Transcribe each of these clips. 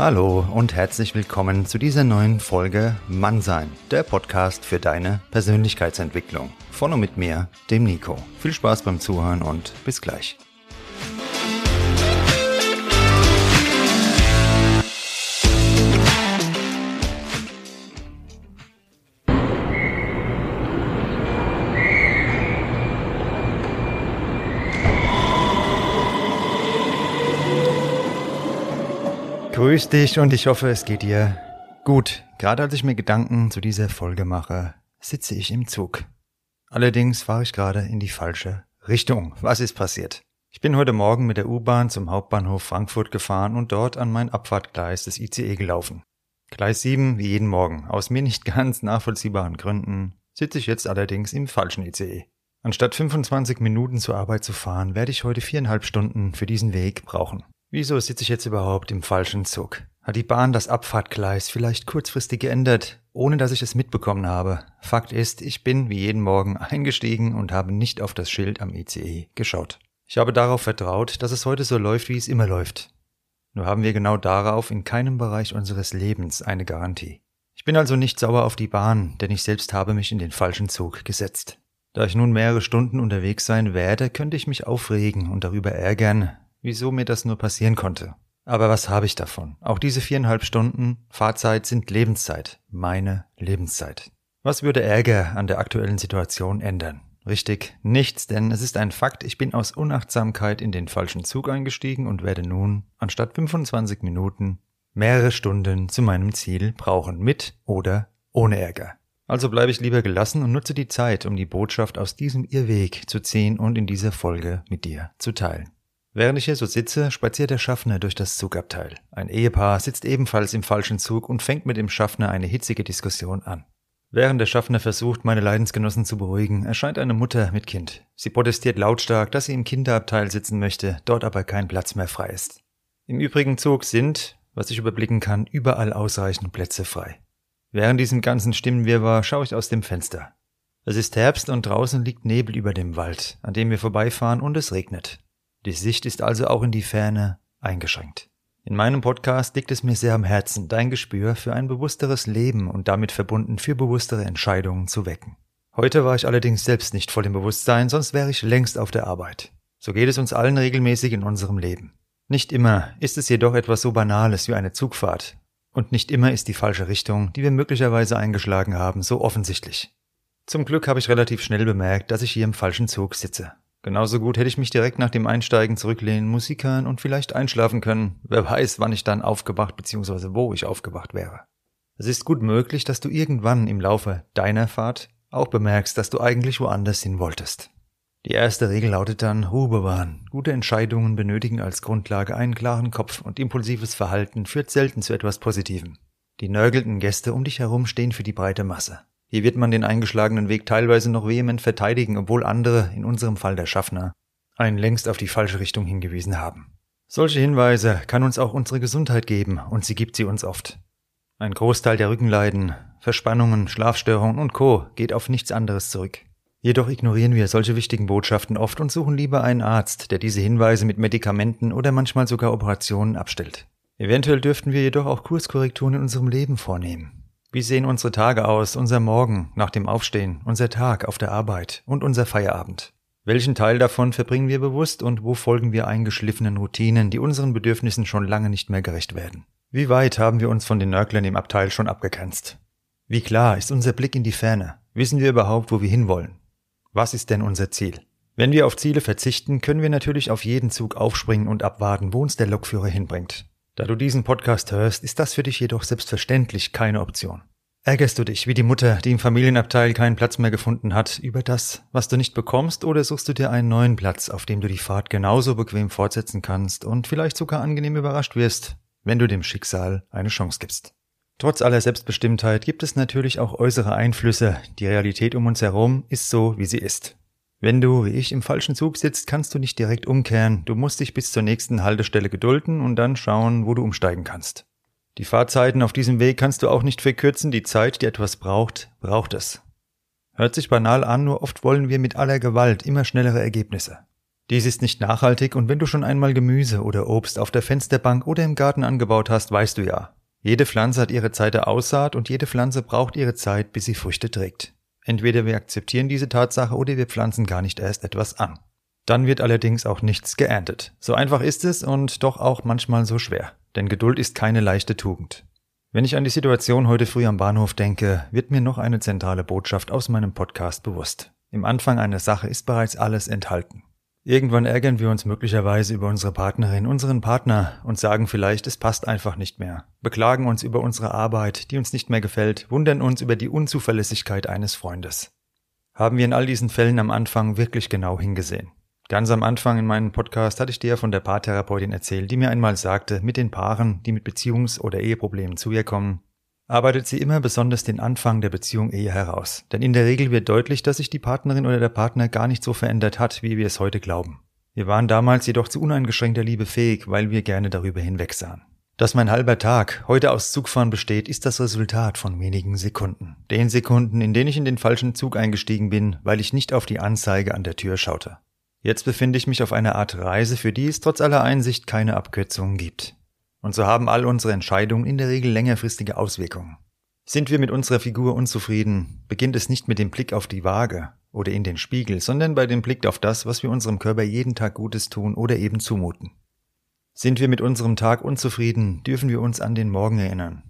Hallo und herzlich willkommen zu dieser neuen Folge Mannsein, der Podcast für deine Persönlichkeitsentwicklung. Von und mit mir, dem Nico. Viel Spaß beim Zuhören und bis gleich. Grüß dich und ich hoffe, es geht dir gut. Gerade als ich mir Gedanken zu dieser Folge mache, sitze ich im Zug. Allerdings fahre ich gerade in die falsche Richtung. Was ist passiert? Ich bin heute Morgen mit der U-Bahn zum Hauptbahnhof Frankfurt gefahren und dort an mein Abfahrtgleis des ICE gelaufen. Gleis 7 wie jeden Morgen. Aus mir nicht ganz nachvollziehbaren Gründen sitze ich jetzt allerdings im falschen ICE. Anstatt 25 Minuten zur Arbeit zu fahren, werde ich heute viereinhalb Stunden für diesen Weg brauchen. Wieso sitze ich jetzt überhaupt im falschen Zug? Hat die Bahn das Abfahrtgleis vielleicht kurzfristig geändert, ohne dass ich es mitbekommen habe? Fakt ist, ich bin wie jeden Morgen eingestiegen und habe nicht auf das Schild am ICE geschaut. Ich habe darauf vertraut, dass es heute so läuft, wie es immer läuft. Nur haben wir genau darauf in keinem Bereich unseres Lebens eine Garantie. Ich bin also nicht sauer auf die Bahn, denn ich selbst habe mich in den falschen Zug gesetzt. Da ich nun mehrere Stunden unterwegs sein werde, könnte ich mich aufregen und darüber ärgern, wieso mir das nur passieren konnte. Aber was habe ich davon? Auch diese viereinhalb Stunden Fahrzeit sind Lebenszeit, meine Lebenszeit. Was würde Ärger an der aktuellen Situation ändern? Richtig, nichts, denn es ist ein Fakt, ich bin aus Unachtsamkeit in den falschen Zug eingestiegen und werde nun, anstatt 25 Minuten, mehrere Stunden zu meinem Ziel brauchen, mit oder ohne Ärger. Also bleibe ich lieber gelassen und nutze die Zeit, um die Botschaft aus diesem Irrweg zu ziehen und in dieser Folge mit dir zu teilen. Während ich hier so sitze, spaziert der Schaffner durch das Zugabteil. Ein Ehepaar sitzt ebenfalls im falschen Zug und fängt mit dem Schaffner eine hitzige Diskussion an. Während der Schaffner versucht, meine Leidensgenossen zu beruhigen, erscheint eine Mutter mit Kind. Sie protestiert lautstark, dass sie im Kinderabteil sitzen möchte, dort aber kein Platz mehr frei ist. Im übrigen Zug sind, was ich überblicken kann, überall ausreichend Plätze frei. Während diesem ganzen Stimmenwirrwarr schaue ich aus dem Fenster. Es ist Herbst und draußen liegt Nebel über dem Wald, an dem wir vorbeifahren und es regnet. Die Sicht ist also auch in die Ferne eingeschränkt. In meinem Podcast liegt es mir sehr am Herzen, dein Gespür für ein bewussteres Leben und damit verbunden für bewusstere Entscheidungen zu wecken. Heute war ich allerdings selbst nicht voll im Bewusstsein, sonst wäre ich längst auf der Arbeit. So geht es uns allen regelmäßig in unserem Leben. Nicht immer ist es jedoch etwas so Banales wie eine Zugfahrt. Und nicht immer ist die falsche Richtung, die wir möglicherweise eingeschlagen haben, so offensichtlich. Zum Glück habe ich relativ schnell bemerkt, dass ich hier im falschen Zug sitze. Genauso gut hätte ich mich direkt nach dem Einsteigen zurücklehnen, Musik hören und vielleicht einschlafen können. Wer weiß, wann ich dann aufgewacht bzw. wo ich aufgewacht wäre. Es ist gut möglich, dass du irgendwann im Laufe deiner Fahrt auch bemerkst, dass du eigentlich woanders hin wolltest. Die erste Regel lautet dann Ruhe bewahren. Gute Entscheidungen benötigen als Grundlage einen klaren Kopf und impulsives Verhalten führt selten zu etwas Positivem. Die nörgelnden Gäste um dich herum stehen für die breite Masse. Hier wird man den eingeschlagenen Weg teilweise noch vehement verteidigen, obwohl andere, in unserem Fall der Schaffner, einen längst auf die falsche Richtung hingewiesen haben. Solche Hinweise kann uns auch unsere Gesundheit geben, und sie gibt sie uns oft. Ein Großteil der Rückenleiden, Verspannungen, Schlafstörungen und Co. geht auf nichts anderes zurück. Jedoch ignorieren wir solche wichtigen Botschaften oft und suchen lieber einen Arzt, der diese Hinweise mit Medikamenten oder manchmal sogar Operationen abstellt. Eventuell dürften wir jedoch auch Kurskorrekturen in unserem Leben vornehmen. Wie sehen unsere Tage aus, unser Morgen nach dem Aufstehen, unser Tag auf der Arbeit und unser Feierabend? Welchen Teil davon verbringen wir bewusst und wo folgen wir eingeschliffenen Routinen, die unseren Bedürfnissen schon lange nicht mehr gerecht werden? Wie weit haben wir uns von den Nörglern im Abteil schon abgegrenzt? Wie klar ist unser Blick in die Ferne? Wissen wir überhaupt, wo wir hinwollen? Was ist denn unser Ziel? Wenn wir auf Ziele verzichten, können wir natürlich auf jeden Zug aufspringen und abwarten, wo uns der Lokführer hinbringt. Da du diesen Podcast hörst, ist das für dich jedoch selbstverständlich keine Option. Ärgerst du dich wie die Mutter, die im Familienabteil keinen Platz mehr gefunden hat, über das, was du nicht bekommst, oder suchst du dir einen neuen Platz, auf dem du die Fahrt genauso bequem fortsetzen kannst und vielleicht sogar angenehm überrascht wirst, wenn du dem Schicksal eine Chance gibst? Trotz aller Selbstbestimmtheit gibt es natürlich auch äußere Einflüsse. Die Realität um uns herum ist so, wie sie ist. Wenn du, wie ich, im falschen Zug sitzt, kannst du nicht direkt umkehren. Du musst dich bis zur nächsten Haltestelle gedulden und dann schauen, wo du umsteigen kannst. Die Fahrzeiten auf diesem Weg kannst du auch nicht verkürzen. Die Zeit, die etwas braucht, braucht es. Hört sich banal an, nur oft wollen wir mit aller Gewalt immer schnellere Ergebnisse. Dies ist nicht nachhaltig und wenn du schon einmal Gemüse oder Obst auf der Fensterbank oder im Garten angebaut hast, weißt du ja. Jede Pflanze hat ihre Zeit der Aussaat und jede Pflanze braucht ihre Zeit, bis sie Früchte trägt. Entweder wir akzeptieren diese Tatsache oder wir pflanzen gar nicht erst etwas an. Dann wird allerdings auch nichts geerntet. So einfach ist es und doch auch manchmal so schwer. Denn Geduld ist keine leichte Tugend. Wenn ich an die Situation heute früh am Bahnhof denke, wird mir noch eine zentrale Botschaft aus meinem Podcast bewusst. Im Anfang einer Sache ist bereits alles enthalten. Irgendwann ärgern wir uns möglicherweise über unsere Partnerin, unseren Partner und sagen vielleicht, es passt einfach nicht mehr, beklagen uns über unsere Arbeit, die uns nicht mehr gefällt, wundern uns über die Unzuverlässigkeit eines Freundes. Haben wir in all diesen Fällen am Anfang wirklich genau hingesehen? Ganz am Anfang in meinem Podcast hatte ich dir von der Paartherapeutin erzählt, die mir einmal sagte, mit den Paaren, die mit Beziehungs- oder Eheproblemen zu ihr kommen, arbeitet sie immer besonders den Anfang der Beziehung Ehe heraus. Denn in der Regel wird deutlich, dass sich die Partnerin oder der Partner gar nicht so verändert hat, wie wir es heute glauben. Wir waren damals jedoch zu uneingeschränkter Liebe fähig, weil wir gerne darüber hinwegsahen. Dass mein halber Tag heute aus Zugfahren besteht, ist das Resultat von wenigen Sekunden. Den Sekunden, in denen ich in den falschen Zug eingestiegen bin, weil ich nicht auf die Anzeige an der Tür schaute. Jetzt befinde ich mich auf einer Art Reise, für die es trotz aller Einsicht keine Abkürzungen gibt. Und so haben all unsere Entscheidungen in der Regel längerfristige Auswirkungen. Sind wir mit unserer Figur unzufrieden, beginnt es nicht mit dem Blick auf die Waage oder in den Spiegel, sondern bei dem Blick auf das, was wir unserem Körper jeden Tag Gutes tun oder eben zumuten. Sind wir mit unserem Tag unzufrieden, dürfen wir uns an den Morgen erinnern,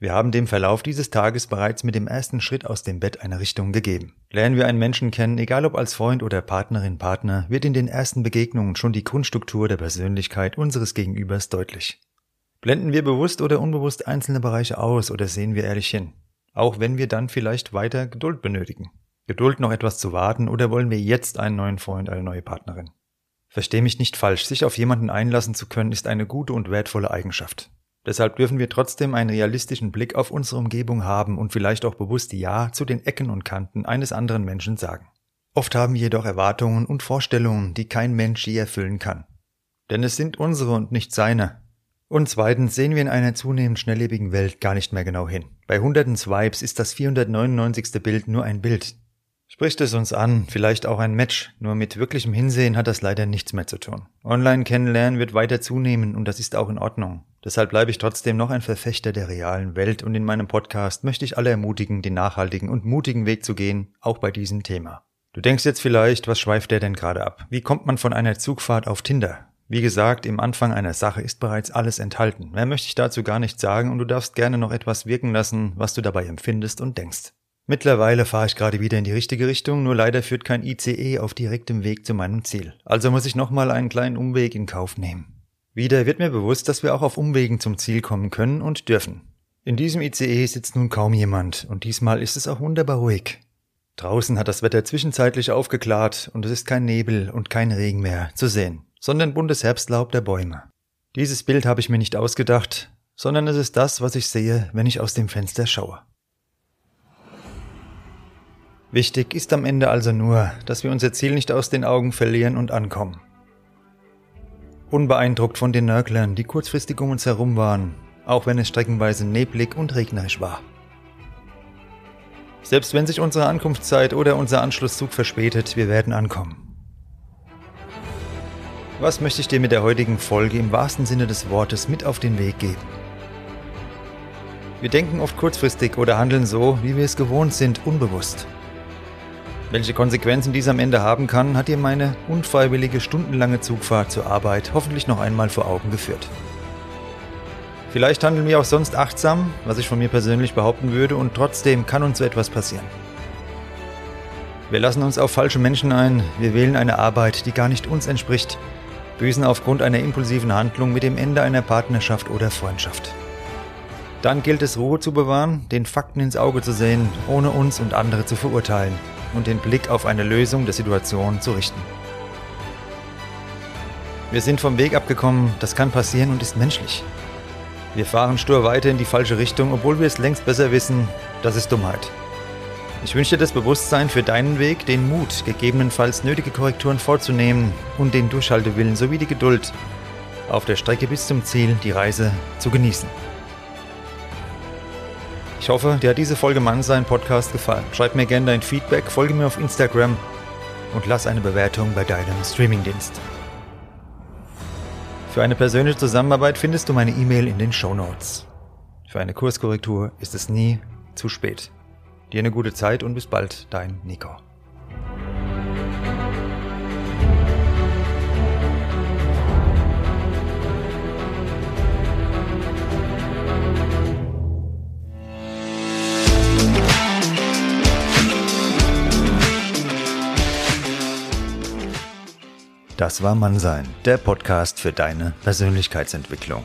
wir haben dem Verlauf dieses Tages bereits mit dem ersten Schritt aus dem Bett eine Richtung gegeben. Lernen wir einen Menschen kennen, egal ob als Freund oder Partnerin, Partner, wird in den ersten Begegnungen schon die Grundstruktur der Persönlichkeit unseres Gegenübers deutlich. Blenden wir bewusst oder unbewusst einzelne Bereiche aus oder sehen wir ehrlich hin? Auch wenn wir dann vielleicht weiter Geduld benötigen. Geduld noch etwas zu warten oder wollen wir jetzt einen neuen Freund, eine neue Partnerin? Versteh mich nicht falsch, sich auf jemanden einlassen zu können, ist eine gute und wertvolle Eigenschaft. Deshalb dürfen wir trotzdem einen realistischen Blick auf unsere Umgebung haben und vielleicht auch bewusst Ja zu den Ecken und Kanten eines anderen Menschen sagen. Oft haben wir jedoch Erwartungen und Vorstellungen, die kein Mensch je erfüllen kann. Denn es sind unsere und nicht seine. Und zweitens sehen wir in einer zunehmend schnelllebigen Welt gar nicht mehr genau hin. Bei hunderten Swipes ist das 499. Bild nur ein Bild. Spricht es uns an, vielleicht auch ein Match, nur mit wirklichem Hinsehen hat das leider nichts mehr zu tun. Online kennenlernen wird weiter zunehmen und das ist auch in Ordnung. Deshalb bleibe ich trotzdem noch ein Verfechter der realen Welt und in meinem Podcast möchte ich alle ermutigen, den nachhaltigen und mutigen Weg zu gehen, auch bei diesem Thema. Du denkst jetzt vielleicht, was schweift der denn gerade ab? Wie kommt man von einer Zugfahrt auf Tinder? Wie gesagt, im Anfang einer Sache ist bereits alles enthalten. Mehr möchte ich dazu gar nicht sagen und du darfst gerne noch etwas wirken lassen, was du dabei empfindest und denkst. Mittlerweile fahre ich gerade wieder in die richtige Richtung, nur leider führt kein ICE auf direktem Weg zu meinem Ziel. Also muss ich nochmal einen kleinen Umweg in Kauf nehmen. Wieder wird mir bewusst, dass wir auch auf Umwegen zum Ziel kommen können und dürfen. In diesem ICE sitzt nun kaum jemand und diesmal ist es auch wunderbar ruhig. Draußen hat das Wetter zwischenzeitlich aufgeklärt und es ist kein Nebel und kein Regen mehr zu sehen, sondern buntes Herbstlaub der Bäume. Dieses Bild habe ich mir nicht ausgedacht, sondern es ist das, was ich sehe, wenn ich aus dem Fenster schaue. Wichtig ist am Ende also nur, dass wir unser Ziel nicht aus den Augen verlieren und ankommen. Unbeeindruckt von den Nörglern, die kurzfristig um uns herum waren, auch wenn es streckenweise neblig und regnerisch war. Selbst wenn sich unsere Ankunftszeit oder unser Anschlusszug verspätet, wir werden ankommen. Was möchte ich dir mit der heutigen Folge im wahrsten Sinne des Wortes mit auf den Weg geben? Wir denken oft kurzfristig oder handeln so, wie wir es gewohnt sind, unbewusst. Welche Konsequenzen dies am Ende haben kann, hat dir meine unfreiwillige stundenlange Zugfahrt zur Arbeit hoffentlich noch einmal vor Augen geführt. Vielleicht handeln wir auch sonst achtsam, was ich von mir persönlich behaupten würde, und trotzdem kann uns so etwas passieren. Wir lassen uns auf falsche Menschen ein, wir wählen eine Arbeit, die gar nicht uns entspricht, büßen aufgrund einer impulsiven Handlung mit dem Ende einer Partnerschaft oder Freundschaft. Dann gilt es Ruhe zu bewahren, den Fakten ins Auge zu sehen, ohne uns und andere zu verurteilen und den Blick auf eine Lösung der Situation zu richten. Wir sind vom Weg abgekommen, das kann passieren und ist menschlich. Wir fahren stur weiter in die falsche Richtung, obwohl wir es längst besser wissen, das ist Dummheit. Ich wünsche dir das Bewusstsein für deinen Weg, den Mut, gegebenenfalls nötige Korrekturen vorzunehmen und den Durchhaltewillen sowie die Geduld, auf der Strecke bis zum Ziel die Reise zu genießen. Ich hoffe, dir hat diese Folge Mannsein Podcast gefallen. Schreib mir gerne dein Feedback, folge mir auf Instagram und lass eine Bewertung bei deinem Streamingdienst. Für eine persönliche Zusammenarbeit findest du meine E-Mail in den Show Notes. Für eine Kurskorrektur ist es nie zu spät. Dir eine gute Zeit und bis bald, dein Nico. Das war Mannsein, der Podcast für deine Persönlichkeitsentwicklung.